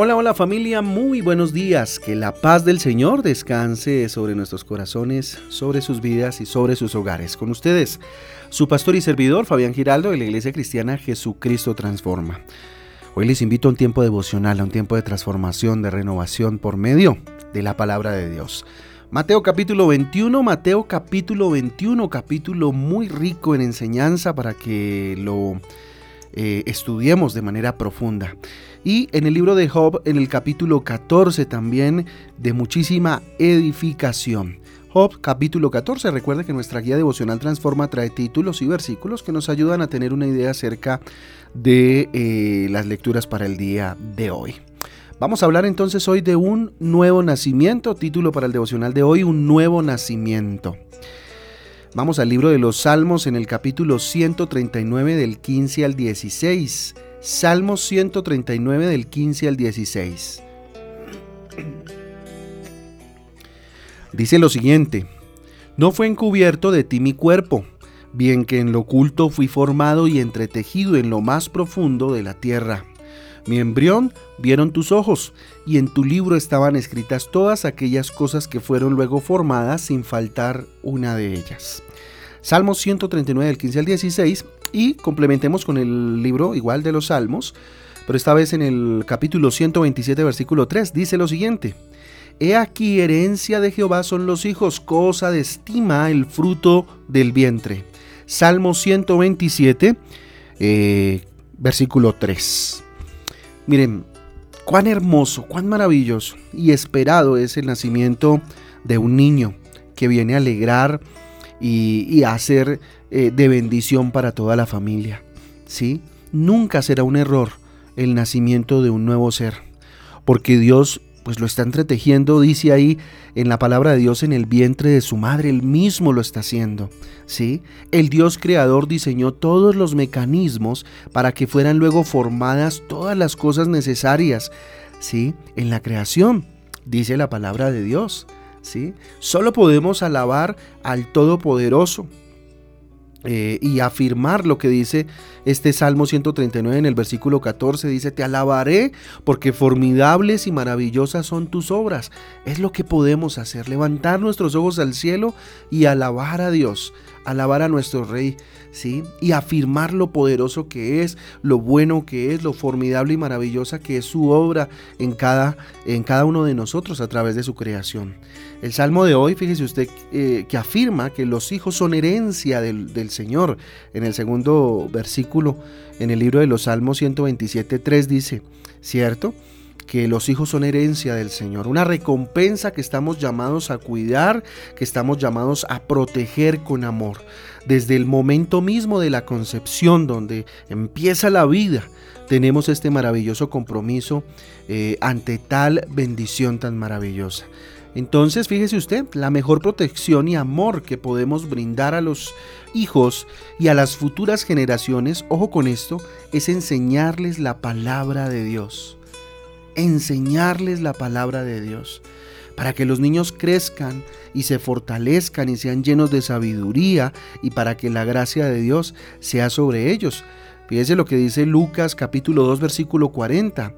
Hola, hola familia, muy buenos días. Que la paz del Señor descanse sobre nuestros corazones, sobre sus vidas y sobre sus hogares. Con ustedes, su pastor y servidor Fabián Giraldo de la Iglesia Cristiana Jesucristo Transforma. Hoy les invito a un tiempo devocional, a un tiempo de transformación, de renovación por medio de la palabra de Dios. Mateo capítulo 21, Mateo capítulo 21, capítulo muy rico en enseñanza para que lo eh, estudiemos de manera profunda. Y en el libro de Job, en el capítulo 14 también, de muchísima edificación. Job capítulo 14, recuerde que nuestra guía devocional Transforma trae títulos y versículos que nos ayudan a tener una idea acerca de eh, las lecturas para el día de hoy. Vamos a hablar entonces hoy de un nuevo nacimiento, título para el devocional de hoy, un nuevo nacimiento. Vamos al libro de los Salmos en el capítulo 139 del 15 al 16. Salmos 139 del 15 al 16. Dice lo siguiente, No fue encubierto de ti mi cuerpo, bien que en lo oculto fui formado y entretejido en lo más profundo de la tierra. Mi embrión vieron tus ojos, y en tu libro estaban escritas todas aquellas cosas que fueron luego formadas sin faltar una de ellas. Salmos 139 del 15 al 16 y complementemos con el libro igual de los Salmos, pero esta vez en el capítulo 127 versículo 3 dice lo siguiente. He aquí herencia de Jehová son los hijos, cosa de estima el fruto del vientre. Salmo 127, eh, versículo 3. Miren, cuán hermoso, cuán maravilloso y esperado es el nacimiento de un niño que viene a alegrar y, a ser eh, de bendición para toda la familia. ¿sí? Nunca será un error el nacimiento de un nuevo ser, porque Dios pues lo está entretejiendo, dice ahí en la palabra de Dios, en el vientre de su madre, él mismo lo está haciendo, ¿sí? El Dios creador diseñó todos los mecanismos para que fueran luego formadas todas las cosas necesarias, ¿sí? En la creación, dice la palabra de Dios, ¿sí? Solo podemos alabar al Todopoderoso, eh, y afirmar lo que dice este Salmo 139 en el versículo 14. Dice, te alabaré porque formidables y maravillosas son tus obras. Es lo que podemos hacer, levantar nuestros ojos al cielo y alabar a Dios, alabar a nuestro Rey, ¿sí? Y afirmar lo poderoso que es, lo bueno que es, lo formidable y maravillosa que es su obra en cada, en cada uno de nosotros a través de su creación. El Salmo de hoy, fíjese usted, eh, que afirma que los hijos son herencia del, del Señor. En el segundo versículo, en el libro de los Salmos 127, 3 dice, ¿cierto? Que los hijos son herencia del Señor, una recompensa que estamos llamados a cuidar, que estamos llamados a proteger con amor. Desde el momento mismo de la concepción, donde empieza la vida, tenemos este maravilloso compromiso eh, ante tal bendición tan maravillosa. Entonces, fíjese usted, la mejor protección y amor que podemos brindar a los hijos y a las futuras generaciones, ojo con esto, es enseñarles la palabra de Dios enseñarles la palabra de Dios, para que los niños crezcan y se fortalezcan y sean llenos de sabiduría y para que la gracia de Dios sea sobre ellos. Fíjese lo que dice Lucas capítulo 2 versículo 40.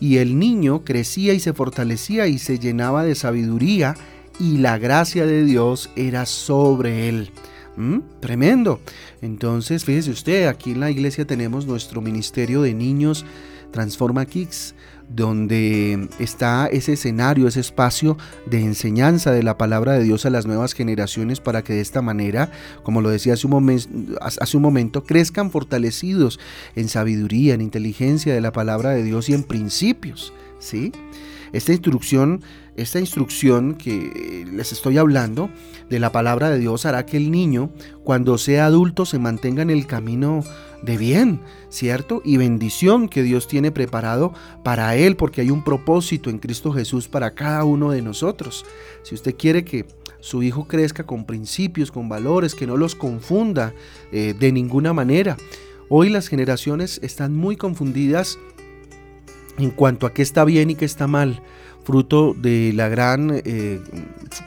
Y el niño crecía y se fortalecía y se llenaba de sabiduría y la gracia de Dios era sobre él. ¿Mm? Tremendo. Entonces, fíjese usted, aquí en la iglesia tenemos nuestro ministerio de niños Transforma Kicks donde está ese escenario, ese espacio de enseñanza de la palabra de Dios a las nuevas generaciones para que de esta manera, como lo decía hace un, hace un momento, crezcan fortalecidos en sabiduría, en inteligencia de la palabra de Dios y en principios. ¿Sí? Esta instrucción, esta instrucción que les estoy hablando de la palabra de Dios hará que el niño, cuando sea adulto, se mantenga en el camino de bien, ¿cierto? Y bendición que Dios tiene preparado para él, porque hay un propósito en Cristo Jesús para cada uno de nosotros. Si usted quiere que su hijo crezca con principios, con valores, que no los confunda eh, de ninguna manera. Hoy las generaciones están muy confundidas en cuanto a qué está bien y qué está mal, fruto de la gran eh,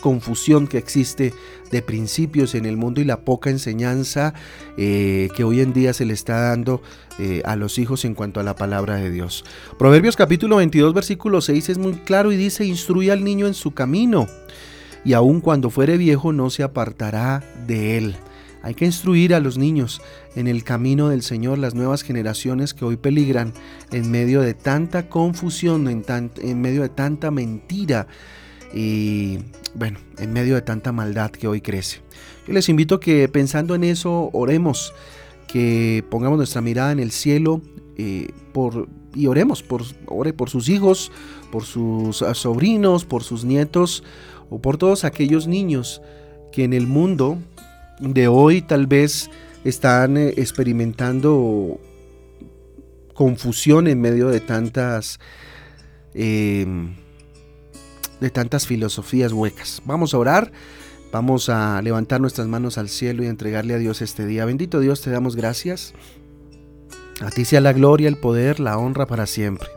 confusión que existe de principios en el mundo y la poca enseñanza eh, que hoy en día se le está dando eh, a los hijos en cuanto a la palabra de Dios. Proverbios capítulo 22 versículo 6 es muy claro y dice, instruye al niño en su camino y aun cuando fuere viejo no se apartará de él. Hay que instruir a los niños en el camino del Señor, las nuevas generaciones que hoy peligran en medio de tanta confusión, en, medio de tanta mentira y bueno, en medio de tanta maldad que hoy crece. Yo les invito que pensando en eso oremos, que pongamos nuestra mirada en el cielo eh, por, y oremos por, ore por sus hijos, por sus ah, sobrinos, por sus nietos o por todos aquellos niños que en el mundo de hoy tal vez están eh, experimentando confusión en medio de tantas em, de tantas filosofías huecas. Vamos a orar, vamos a levantar nuestras manos al cielo y entregarle a Dios este día. Bendito Dios, te damos gracias. A ti sea la gloria, el poder, la honra para siempre.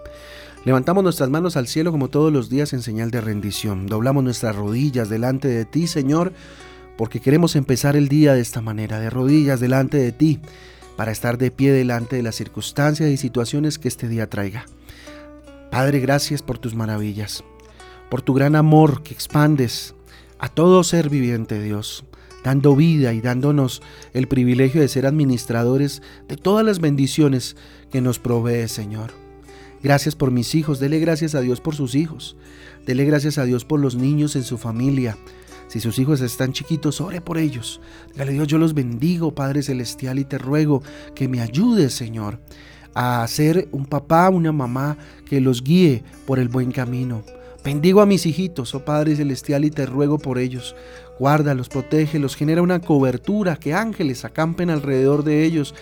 Levantamos nuestras manos al cielo como todos los días en señal de rendición. Doblamos nuestras rodillas delante de ti, Señor porque queremos empezar el día de esta manera, de rodillas delante de ti, para estar de pie delante de las circunstancias y situaciones que este día traiga. Padre, gracias por tus maravillas, por tu gran amor que expandes a todo ser viviente, Dios, dando vida y dándonos el privilegio de ser administradores de todas las bendiciones que nos provee, Señor. Gracias por mis hijos, dele gracias a Dios por sus hijos, dele gracias a Dios por los niños en su familia, si sus hijos están chiquitos, ore por ellos. Dígale Dios, yo los bendigo, Padre Celestial, y te ruego que me ayudes, Señor, a ser un papá, una mamá que los guíe por el buen camino. Bendigo a mis hijitos, oh Padre Celestial, y te ruego por ellos. Guárdalos, protégelos, genera una cobertura, que ángeles acampen alrededor de ellos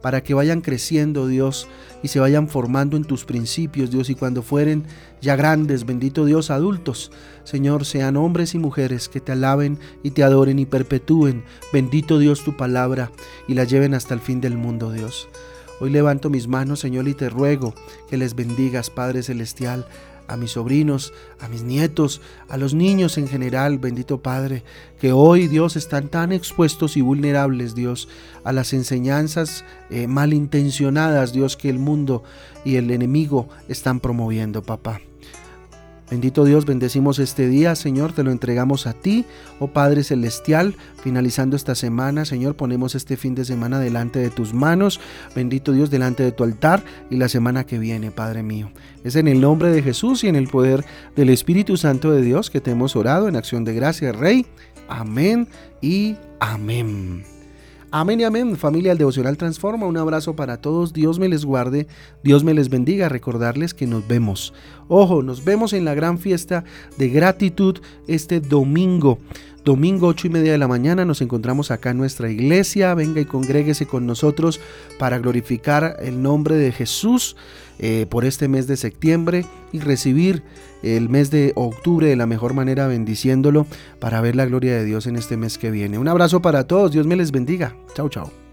para que vayan creciendo, Dios, y se vayan formando en tus principios, Dios, y cuando fueren ya grandes, bendito Dios, adultos, Señor, sean hombres y mujeres que te alaben y te adoren y perpetúen, bendito Dios, tu palabra, y la lleven hasta el fin del mundo, Dios. Hoy levanto mis manos, Señor, y te ruego que les bendigas, Padre Celestial, a mis sobrinos, a mis nietos, a los niños en general, bendito Padre, que hoy, Dios, están tan expuestos y vulnerables, Dios, a las enseñanzas eh, malintencionadas, Dios, que el mundo y el enemigo están promoviendo, papá. Bendito Dios, bendecimos este día, Señor, te lo entregamos a ti, oh Padre Celestial, finalizando esta semana, Señor, ponemos este fin de semana delante de tus manos, bendito Dios, delante de tu altar y la semana que viene, Padre mío. Es en el nombre de Jesús y en el poder del Espíritu Santo de Dios que te hemos orado en acción de gracia, Rey. Amén y amén. Amén y amén, familia del Devocional Transforma. Un abrazo para todos. Dios me les guarde, Dios me les bendiga. Recordarles que nos vemos. Ojo, nos vemos en la gran fiesta de gratitud este domingo. Domingo 8 y media de la mañana nos encontramos acá en nuestra iglesia. Venga y congréguese con nosotros para glorificar el nombre de Jesús eh, por este mes de septiembre y recibir el mes de octubre de la mejor manera bendiciéndolo para ver la gloria de Dios en este mes que viene. Un abrazo para todos, Dios me les bendiga. Chao, chao.